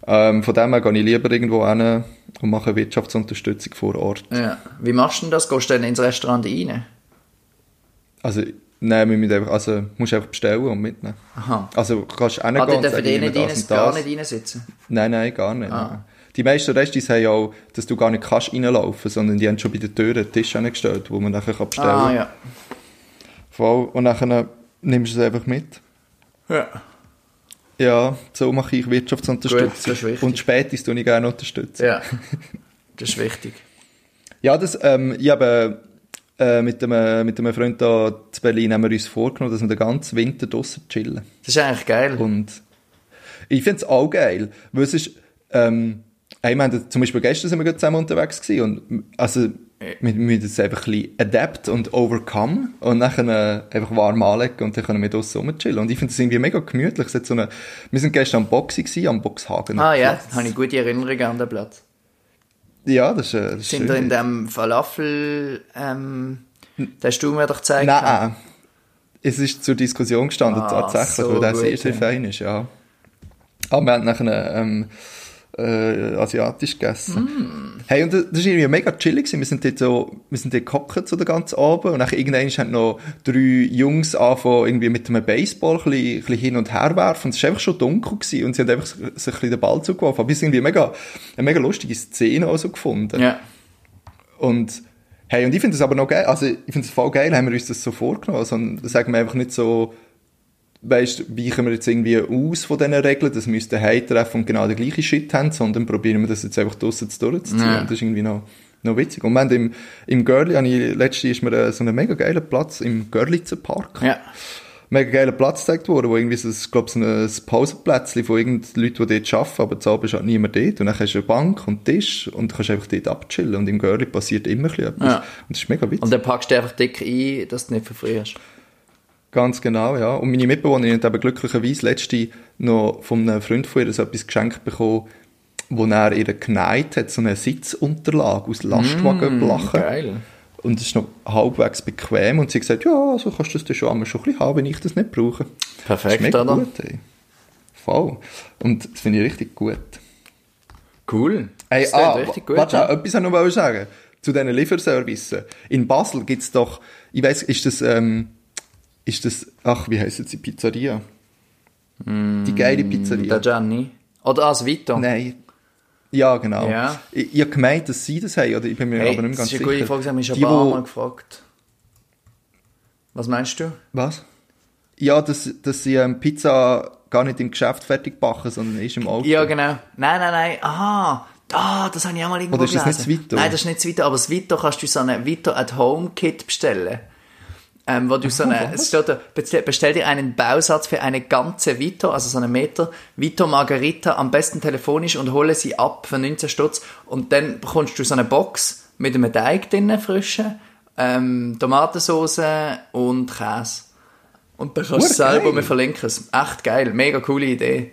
Ähm, von dem her gehe ich lieber irgendwo hin und mache Wirtschaftsunterstützung vor Ort. Ja. Wie machst du denn das? Gehst du dann ins Restaurant rein? Also, nein, wir müssen einfach, also, musst einfach bestellen und mitnehmen. Aha. Also, kannst du Ah, hingehen die und sagen, die ich nicht das und gar nicht reinsitzen? Nein, nein, gar nicht. Ah. Die meisten Restis haben ja auch, dass du gar nicht kannst reinlaufen, sondern die haben schon bei der Tür einen Tisch hingestellt, wo man nachher kann bestellen Ah kann. ja. Voll. Und dann nimmst du es einfach mit. Ja. Ja, so mache ich Wirtschaftsunterstützung. Gut, und spätestens tue ich gerne unterstützen. Ja. Das ist wichtig. Ja, das, ähm, ich habe äh, mit, einem, mit einem Freund da zu Berlin haben wir uns vorgenommen, dass wir den ganzen Winter draussen chillen. Das ist eigentlich geil. Und ich finde es auch geil, weil es ist, ähm, ich meine, zum Beispiel gestern sind wir zusammen unterwegs gewesen und also wir müssen es einfach ein bisschen adapt und overcome und dann äh, einfach warm anlegen und dann können wir draussen rumchillen. Und ich finde es irgendwie mega gemütlich. Es hat so eine, wir sind gestern am Boxing gewesen, am Boxhagen. Ah ja, da habe ich gute Erinnerungen an den Platz. Ja, das ist, äh, das ist Sind da in dem Falafel, ähm, den hast du mir doch gezeigt? Nein, es ist zur Diskussion gestanden Ah, tatsächlich, so weil der sehr, sehr fein ist, ja. Aber wir haben nachher ähm, äh, asiatisch gegessen. Mm. Hey, und das ist irgendwie mega chillig. Wir sind dort so, wir sind dort gehockt so den ganzen Abend und nachher irgendwann haben noch drei Jungs angefangen, irgendwie mit einem Baseball ein bisschen, ein bisschen hin und her werfen. Und es war einfach schon dunkel gewesen und sie haben einfach sich ein bisschen den Ball zugeworfen. Aber es ist irgendwie mega, eine mega lustige Szene auch so gefunden. Ja. Und hey, und ich finde es aber noch geil, also ich finde es voll geil, haben wir uns das so vorgenommen, sondern sagen wir einfach nicht so, weißt, weichen wir jetzt irgendwie aus von diesen Regeln, dass wir uns daheim treffen und genau den gleichen Shit haben, sondern probieren wir das jetzt einfach draussen zu durchzuziehen. Ja. Und das ist irgendwie noch, noch witzig. Und wir haben im, im Görli, ich, letztens ist mir äh, so ein mega geiler Platz im Görlitzer Park Ja. mega geiler Platz gezeigt worden, wo irgendwie so, ich glaube, so ein Pausenplätzchen von irgendeinen Leuten, die dort arbeiten, aber zu Abend ist halt niemand dort. Und dann hast du eine Bank und einen Tisch und du kannst einfach dort abchillen. Und im Görli passiert immer ein bisschen etwas. Ja. Und das ist mega witzig. Und dann packst du einfach dick ein, dass du nicht verfrierst. Ganz genau, ja. Und meine Mitbewohnerin hat eben glücklicherweise letzte noch von einem Freund von ihr so etwas geschenkt bekommen, wo er ihr geneigt hat, so eine Sitzunterlage aus Lastwagenblachen. Geil. Und es ist noch halbwegs bequem. Und sie hat gesagt, ja, so kannst du das schon einmal schon ein bisschen haben, wenn ich das nicht brauche. Perfekt, mega oder? gut, ey. Voll. Und das finde ich richtig gut. Cool. Ey, das ah, richtig gut. warte, ja. etwas ich noch sagen. Zu diesen Lieferservices. In Basel gibt es doch, ich weiss, ist das, ähm, ist das, ach, wie heisst jetzt die Pizzeria? die geile Pizzeria. Der Gianni. Oder als Vito. Nein. Ja, genau. Ja. Ich, ich habe gemeint, dass sie das haben, oder ich bin mir Hey, aber nicht ganz das ist sicher. eine gute Frage, sie haben mich schon ein paar Mal gefragt. Was meinst du? Was? Ja, dass, dass sie ähm, Pizza gar nicht im Geschäft fertig backen, sondern ist im Auto. Ja, genau. Nein, nein, nein. Aha. Ah, das habe ich auch mal irgendwo Oder ist das gelesen. nicht das Vito? Nein, das ist nicht das Vito, aber das Vito kannst du so eine Vito at Home Kit bestellen. Ähm, wo du so eine, es steht da, bestell, dir einen Bausatz für eine ganze Vito, also so einen Meter, Vito Margarita, am besten telefonisch und hole sie ab für 19 Stutz und dann bekommst du so eine Box mit einem Teig drinnen, frischen, ähm, Tomatensauce und Käse. Und dann kannst du Hure selber, geil. wir verlinken es. Echt geil, mega coole Idee.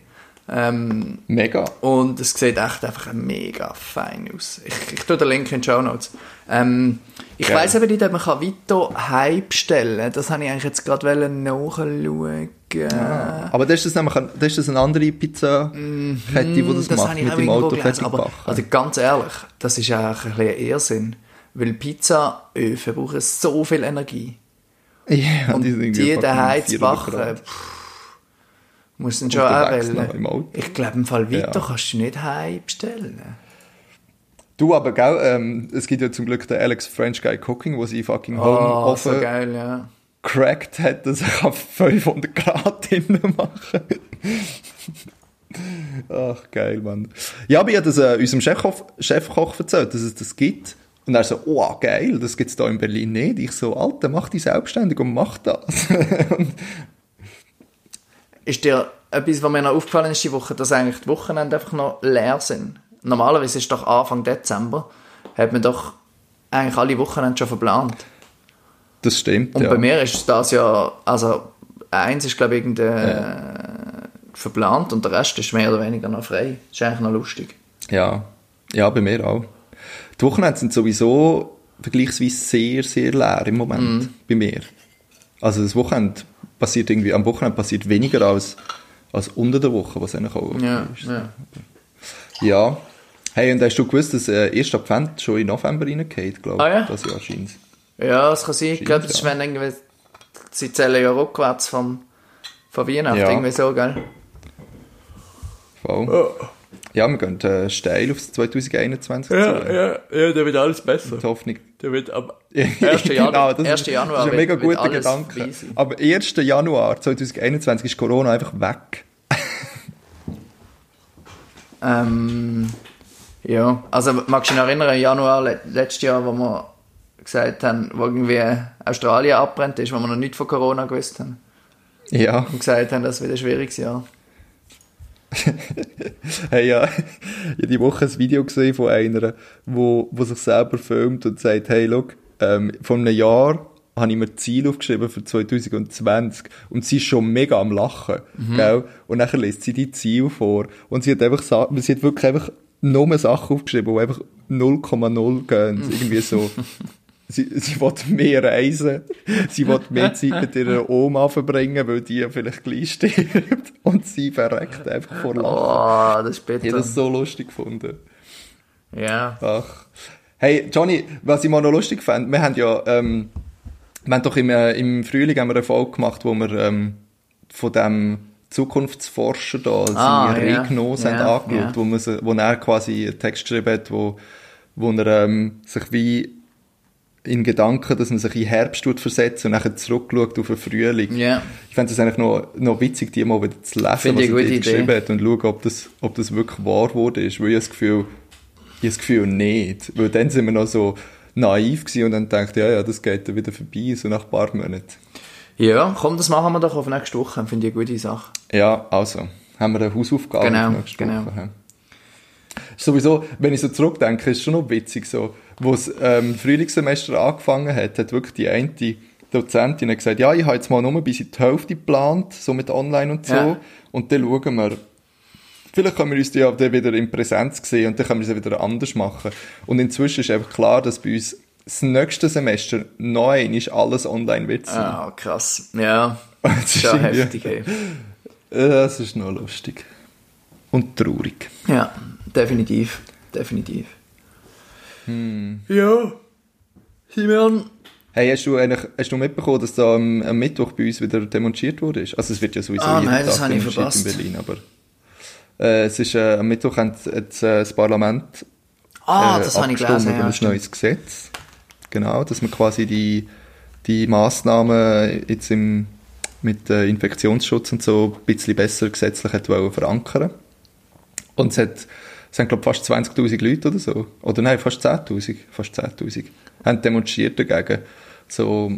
Ähm, Mega. und es sieht echt einfach mega fein aus. Ich, ich tue den Link in die Show Notes. Ähm, ich Geil. weiss aber nicht, ob man Vito heim bestellen kann. Das habe ich eigentlich jetzt gerade nachschauen. Aber das ist das nämlich, das ist das eine andere Pizza-Kette, die das, Mhm, das macht, habe ich mit dem Auto fertig Aber also ganz ehrlich, das ist eigentlich ein bisschen Irrsinn. Weil Pizzaöfen brauchen so viel Energie. ja, Und die, sind die daheim zu 400 backen, Grad. pff, muss dann schon auch Auto. Ich glaube, im Fall Vito Ja. kannst du nicht heim bestellen. Du, aber gell, ähm, es gibt ja zum Glück den Alex French Guy Cooking, wo sie fucking Oh, Home-Ofen so geil, ja. cracked hat, dass er auf 500 Grad drinnen machen Ach, geil, Mann. Ja, aber ich habe das äh, unserem Chefkoch, Chefkoch erzählt, dass es das gibt. Und er so, oh, geil, das gibt's da in Berlin nicht. Ich so, Alter, mach dich selbstständig und mach das. und, Ist dir etwas, was mir noch aufgefallen ist die Woche, dass eigentlich die Wochenende einfach noch leer sind? Normalerweise ist doch Anfang Dezember, hat man doch eigentlich alle Wochenende schon verplant. Das stimmt, Und ja. bei mir ist das ja, also eins ist glaube ich irgendwie verplant und der Rest ist mehr oder weniger noch frei. ist eigentlich noch lustig. Ja, ja, bei mir auch. Die Wochenende sind sowieso vergleichsweise sehr, sehr leer im Moment Mhm. bei mir. Also das Wochenende passiert irgendwie, am Wochenende passiert weniger als, als unter der Woche, was eigentlich auch Ja, ist. ja. Ja. Hey, und hast du gewusst, dass äh, 1. Advent schon in November reingeht, glaube ich, Ah, ja? das Jahr scheint. Ja, das kann sein. Ich glaube, das ist, ja. wenn irgendwie, sie zählen ja rückwärts vom, von Weihnachten, Ja. irgendwie so, gell? Voll. Ja, wir gehen äh, steil aufs 2021 zu. ja, ja, da wird alles besser. Die Hoffnung. Da wird am Ja, 1. Januar, das 1. ist, Januar das ist ein mega wird guter Gedanke. sein. Aber 1. Januar 2021 ist Corona einfach weg. Ähm, ja, also magst du dich erinnern, im Januar le letztes Jahr, wo wir gesagt haben, wo irgendwie Australien abbrennt ist, wo wir noch nicht von Corona gewusst haben Ja. und gesagt haben, das wird ein schwieriges Jahr. Hey, ja, ich habe die Woche ein Video gesehen von einer, wo, wo sich selber filmt und sagt, hey, look, ähm, vor einem Jahr habe ich mir Ziel aufgeschrieben für 2020 und sie ist schon mega am Lachen, gell? Und nachher liest sie die Ziel vor und sie hat einfach, Sa- sie hat wirklich einfach nur Sachen aufgeschrieben, die einfach 0,0 gehen, irgendwie so. Sie, sie will mehr reisen, sie will mehr Zeit mit ihrer Oma verbringen, weil die vielleicht gleich stirbt und sie verreckt einfach vor Lachen. Oh, das ist bitter. Ich habe das so lustig gefunden. ja. Ach. Hey, Johnny, was ich mal noch lustig fand, wir haben ja, ähm, wir haben doch im, äh, im Frühling haben wir eine Folge gemacht, wo wir ähm, von dem Zukunftsforscher da, Ah, seine ja. Regnose Ja, haben angeschaut, ja. wo, man, wo er quasi einen Text geschrieben hat, wo, wo er ähm, sich wie in Gedanken, dass man sich in Herbst versetzt und nachher zurückschaut auf den Frühling. Ja. Ich fände es eigentlich noch, noch witzig, die mal wieder zu lesen, Finde ich was er dort geschrieben hat und schauen, ob das, ob das wirklich wahr ist. Weil ich das Gefühl, ich das Gefühl nicht. Weil dann sind wir noch so naiv gewesen und dann dachte ja, ja, das geht dann wieder vorbei, so nach ein paar Monaten. Ja, komm, das machen wir doch auf nächste Woche. Finde ich eine gute Sache. Ja, also, haben wir eine Hausaufgabe Genau, nächste genau. Woche. Ist Sowieso, wenn ich so zurückdenke, ist es schon noch witzig so, wo das ähm, Frühlingssemester angefangen hat, hat wirklich die eine Dozentin gesagt, ja, ich habe jetzt mal nur bis in die Hälfte geplant, so mit Online und so, Ja. und dann schauen wir, vielleicht können wir uns die ja wieder in Präsenz sehen und dann können wir es wieder anders machen. Und inzwischen ist einfach klar, dass bei uns das nächste Semester noch einmal alles online wird. Ah, krass. Ja, Das ist schon heftig, ey. Äh, Das ist noch lustig. Und traurig. Ja, definitiv. Definitiv. Ja. Simon. Hey, hast du eigentlich, hast du mitbekommen, dass da am, am Mittwoch bei uns wieder demonstriert wurde? Also es wird ja sowieso Ah, jeden nein, das Tag habe ich demonstriert in verpasst. Berlin, aber äh, es ist, äh, am Mittwoch hat, hat äh, das Parlament Ah, äh, das habe ich abgestimmt gelesen. über Ja, ein neues Gesetz. Genau, dass man quasi die, die Massnahmen jetzt im, mit äh, Infektionsschutz und so ein bisschen besser gesetzlich hat wollen verankern. Und es hat, es haben, glaube fast 20.000 Leute oder so. Oder nein, fast 10.000. Fast 10.000. Haben demonstriert dagegen. So,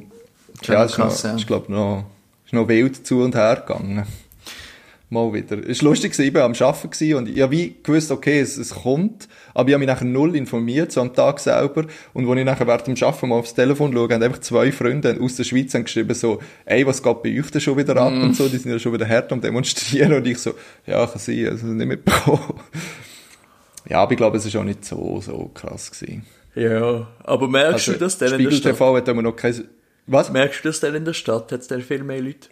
ja, es ist, noch, ja. ist, glaub, noch, ist noch wild zu und her gegangen. Mal wieder. Es war lustig, ich war am Arbeiten und ich habe wie gewusst, okay, es, es kommt, aber ich habe mich nachher null informiert, so am Tag selber. Und als ich nachher während dem Arbeiten mal aufs Telefon schaue, haben einfach zwei Freunde aus der Schweiz haben geschrieben so, ey, was geht bei euch denn schon wieder ab Mm. und so, die sind ja schon wieder hart am Demonstrieren und ich so, ja, kann sein, also nicht mitbekommen. Ja, aber ich glaube, es war auch nicht so, so krass gewesen. Ja, aber merkst Also, du das denn in der Stadt? TV hat immer noch kein, was? Merkst du das denn in der Stadt? Hat es denn viel mehr Leute?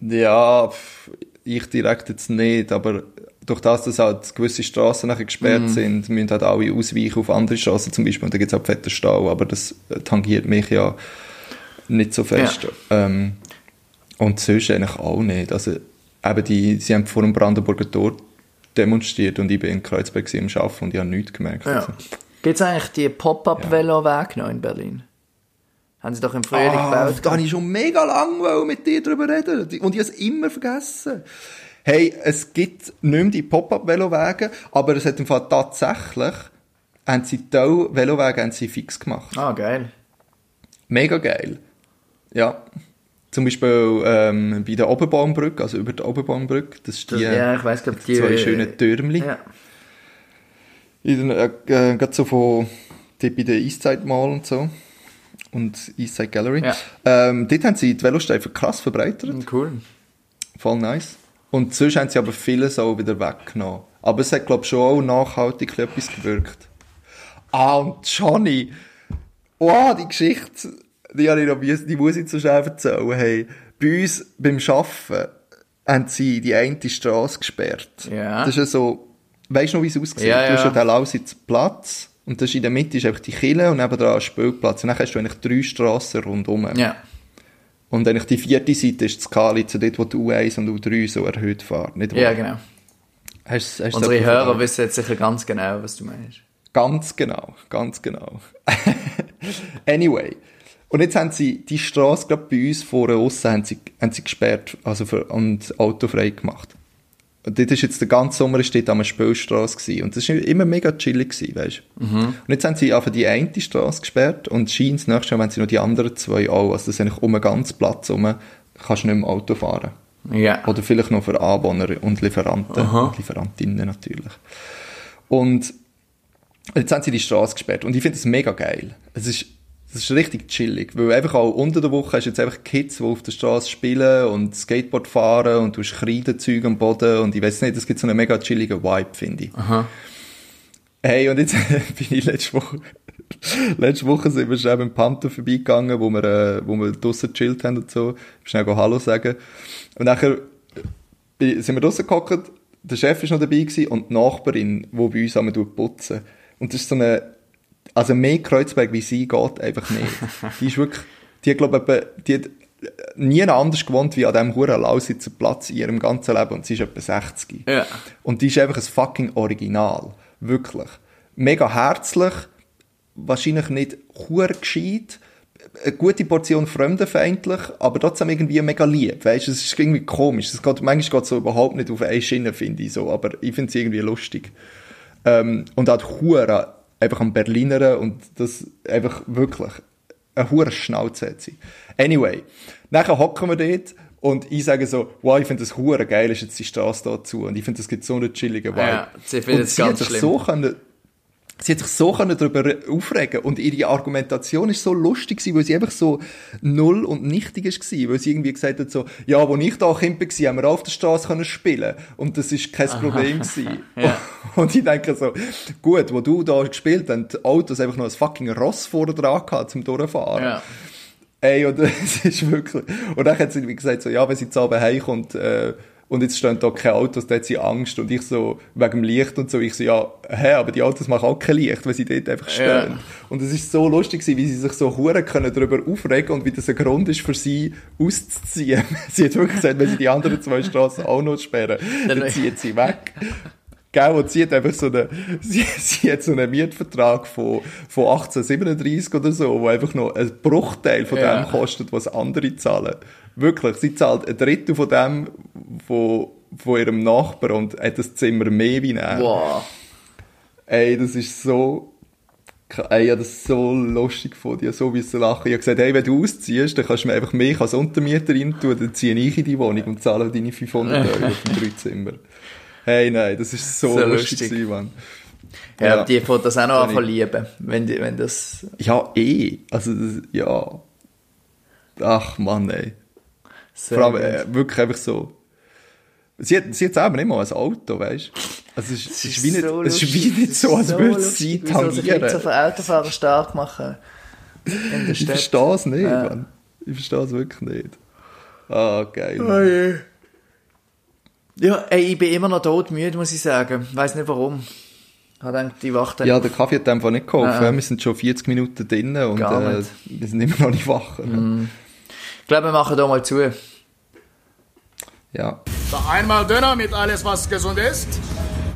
Ja, pff, ich direkt jetzt nicht, aber durch das, dass halt gewisse Straßen nachher gesperrt sind, müssen halt alle ausweichen auf andere Straßen zum Beispiel und da gibt es auch fetten Stau, aber das äh, tangiert mich ja nicht so fest. Ähm, und sonst eigentlich auch nicht. Also eben die, sie haben vor dem Brandenburger Tor demonstriert und ich bin in Kreuzberg am Arbeiten und ich habe nichts gemerkt. Ja. Also. Gibt es eigentlich die Pop-Up-Velo-Wege noch in Berlin? Haben sie doch im Frühling Ah, gebaut. da habe ich schon mega lange mit dir darüber reden und ich habe es immer vergessen. Hey, es gibt nicht mehr die Pop-Up-Velowege, aber es hat im Fall tatsächlich, haben sie die haben sie fix gemacht. Ah, geil. Mega geil. Ja. Zum Beispiel ähm, bei der Oberbaumbrücke, also über die Oberbaumbrücke, das ist die, ja, ich weiss, glaub, die... zwei schönen Türmli. Ja. In, äh, äh, so von dort bei der Eiszeit mal und so. Und Eastside Gallery. Ja. Ähm, dort haben sie die Velostreifen krass verbreitert. Cool. Voll nice. Und sonst haben sie aber vieles auch wieder weggenommen. Aber es hat, glaube ich, schon auch nachhaltig etwas gewirkt. Ah, und Johnny. Oh, die Geschichte, die, habe ich noch, die muss ich so schnell erzählen. Hey, bei uns beim Arbeiten haben sie die eine Straße gesperrt. Ja. Das ist ja so, weißt du noch, wie es aussieht? Ja, du hast ja. ja den Lausitz Platz und das ist in der Mitte ist einfach die Kille und nebenan ein Spielplatz. Und dann hast du eigentlich drei Strassen rundum. Ja. Und eigentlich die vierte Seite ist das Kalitz, dort, wo die U1 und U3 so erhöht fahren. Nicht Ja, genau. Hast, hast Unsere Hörer wissen jetzt sicher ganz genau, was du meinst. Ganz genau, ganz genau. anyway. Und jetzt haben sie die Straße gerade bei uns vorne aussen haben sie, haben sie gesperrt, also für, und autofrei gemacht. Und dort ist jetzt der ganze Sommer ist dort eine Spielstraße gewesen. Und das war immer mega chillig gewesen, weißt du. Und jetzt haben sie einfach die eine Straße gesperrt und scheint das nächste Mal haben sie noch die anderen zwei auch. Also das ist eigentlich um einen ganzen Platz herum, kannst du nicht mehr Auto fahren. Ja. Oder vielleicht noch für Anwohner und Lieferanten und Lieferantinnen natürlich. Und jetzt haben sie die Straße gesperrt und ich finde das mega geil. Es ist, es ist richtig chillig, weil einfach auch unter der Woche hast du jetzt einfach Kids, die auf der Straße spielen und Skateboard fahren und du hast Kreidenzeug am Boden und ich weiß nicht, es gibt so einen mega chilligen Vibe, finde ich. Aha. Hey, und jetzt bin ich letzte Woche, letzte Woche sind wir schnell beim Panther vorbeigegangen, wo wir, äh, wo wir draussen gechillt haben und so. Schnell Hallo sagen. Und nachher sind wir draussen gehockt, der Chef ist noch dabei gewesen und die Nachbarin, die bei uns einmal putzen. Und das ist so eine, also mehr Kreuzberg wie sie geht einfach nicht. Die ist wirklich, die hat, glaube ich, die hat nie anders gewohnt wie an diesem huren Lausitzer Platz in ihrem ganzen Leben und sie ist etwa 60. Ja. Und die ist einfach ein fucking Original. Wirklich. Mega herzlich, wahrscheinlich nicht hure gescheit, eine gute Portion fremdenfeindlich, aber trotzdem irgendwie mega lieb. Weißt du, es ist irgendwie komisch. Es geht, manchmal geht es so überhaupt nicht auf eine Schiene, finde ich so, aber ich finde es irgendwie lustig. Ähm, und auch hure einfach am Berliner und das einfach wirklich eine hure Schnauze hat sie. Anyway, nachher hocken wir dort und ich sage so, wow, ich finde das hure geil, ist jetzt die Straße dazu und ich finde, das gibt so einen chilligen Vibe. Ja, sie Und es sie hat ganz sich schlimm. so können, sie hat sich so können darüber aufregen und ihre Argumentation ist so lustig gewesen, weil sie einfach so null und nichtig ist gewesen, weil sie irgendwie gesagt hat so, ja, wo ich da Kind war, haben wir auf der Straße können spielen und das ist kein Problem gewesen. Ja. Und ich denke so, gut, wo du da gespielt hast, Autos einfach noch ein fucking Ross vorne dran gehabt, zum durchfahren. Ja. Ey, und es ist wirklich, und dann hat sie wie gesagt so, ja, wenn sie zu Abend heimkommt, äh, und jetzt stehen da keine Autos, dann hat sie Angst, und ich so, wegen dem Licht und so, ich so, ja, hä, aber die Autos machen auch kein Licht, weil sie dort einfach stehen. Ja. Und es ist so lustig wie sie sich so hure können darüber aufregen und wie das ein Grund ist für sie auszuziehen. sie hat wirklich gesagt, wenn sie die anderen zwei Straßen auch noch sperren, dann Dann- zieht sie weg. Gell, und sie hat einfach so einen, sie, sie hat so einen Mietvertrag von, von 1837 oder so, wo einfach noch ein Bruchteil von Ja. dem kostet, was andere zahlen. Wirklich, sie zahlt ein Drittel von dem, von, von ihrem Nachbar und hat das Zimmer mehr wie er. Wow. Ey, das ist so, ey, ja, das ist so lustig von dir, so wie sie lachen. Ich habe gesagt, hey, wenn du ausziehst, dann kannst du mir einfach mich als Untermieter rein tun, dann ziehe ich in die Wohnung und zahle deine 500 Euro für drei Zimmer. Hey, nein, das ist so, So lustig, lustig. Mann. Ja, Ja. aber die fängt das auch noch an verlieben, wenn, die, wenn das... Ja, eh. Also, das, ja. Ach, Mann, ey. Sehr Vor allem, äh, wirklich einfach so. Sie hat, sie hat selber nicht mal ein Auto, weißt du? Also, es ist, es ist wie nicht, so es ist wie nicht so, als So würde sie tangieren. jetzt auf Autofahrer stark machen. Ich verstehe es nicht, Ja. Mann. Ich verstehe es wirklich nicht. Ah, geil. Mann. Ja, ey, ich bin immer noch todmüde, muss ich sagen. Ich weiss nicht warum. Ich habe gedacht, die Wacht Ja, der Kaffee hat einfach nicht geholfen. Ah. Wir sind schon 40 Minuten drin und äh, wir sind immer noch nicht wach. Ich glaube, wir machen da mal zu. Ja. Da einmal Döner mit alles, was gesund ist.